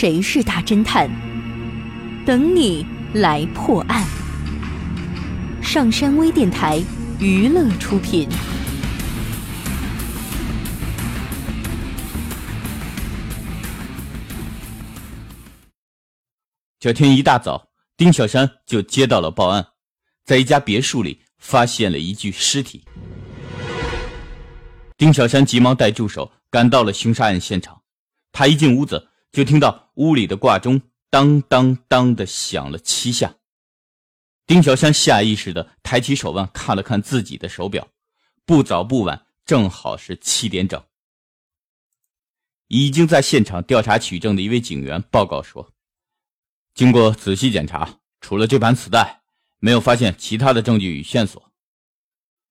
谁是大侦探？等你来破案。上山微电台娱乐出品。这天一大早，丁小山就接到了报案，在一家别墅里发现了一具尸体。丁小山急忙带助手赶到了凶杀案现场。他一进屋子，就听到屋里的挂钟当当当的响了七下。丁小山下意识的抬起手腕看了看自己的手表，不早不晚，正好是七点整。已经在现场调查取证的一位警员报告说。经过仔细检查，除了这盘磁带，没有发现其他的证据与线索。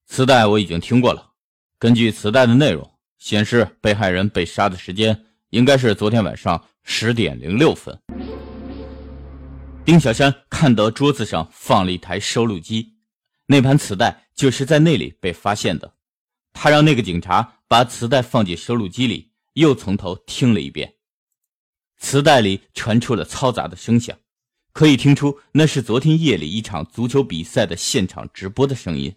磁带我已经听过了，根据磁带的内容显示，被害人被杀的时间应该是昨天晚上十点零六分。丁小山看到桌子上放了一台收录机，那盘磁带就是在那里被发现的。他让那个警察把磁带放进收录机里，又从头听了一遍。磁带里传出了嘈杂的声响，可以听出那是昨天夜里一场足球比赛的现场直播的声音。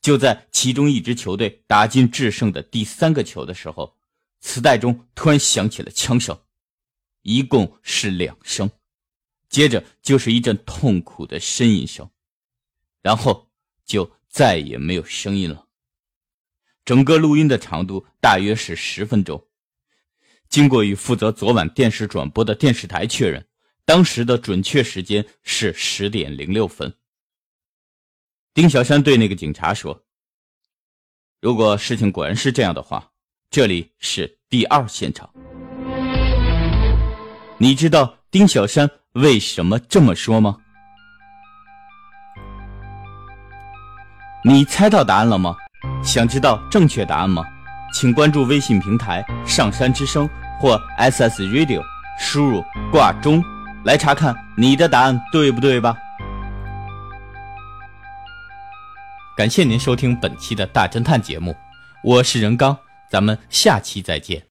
就在其中一支球队打进制胜的第三个球的时候，磁带中突然响起了枪声，一共是两声，接着就是一阵痛苦的呻吟声，然后就再也没有声音了。整个录音的长度大约是十分钟。经过与负责昨晚电视转播的电视台确认，当时的准确时间是十点零六分。丁小山对那个警察说：“如果事情果然是这样的话，这里是第二现场。你知道丁小山为什么这么说吗？你猜到答案了吗？想知道正确答案吗？请关注微信平台‘上山之声’。”或 SS Radio 输入挂钟来查看你的答案对不对吧？感谢您收听本期的大侦探节目，我是任刚，咱们下期再见。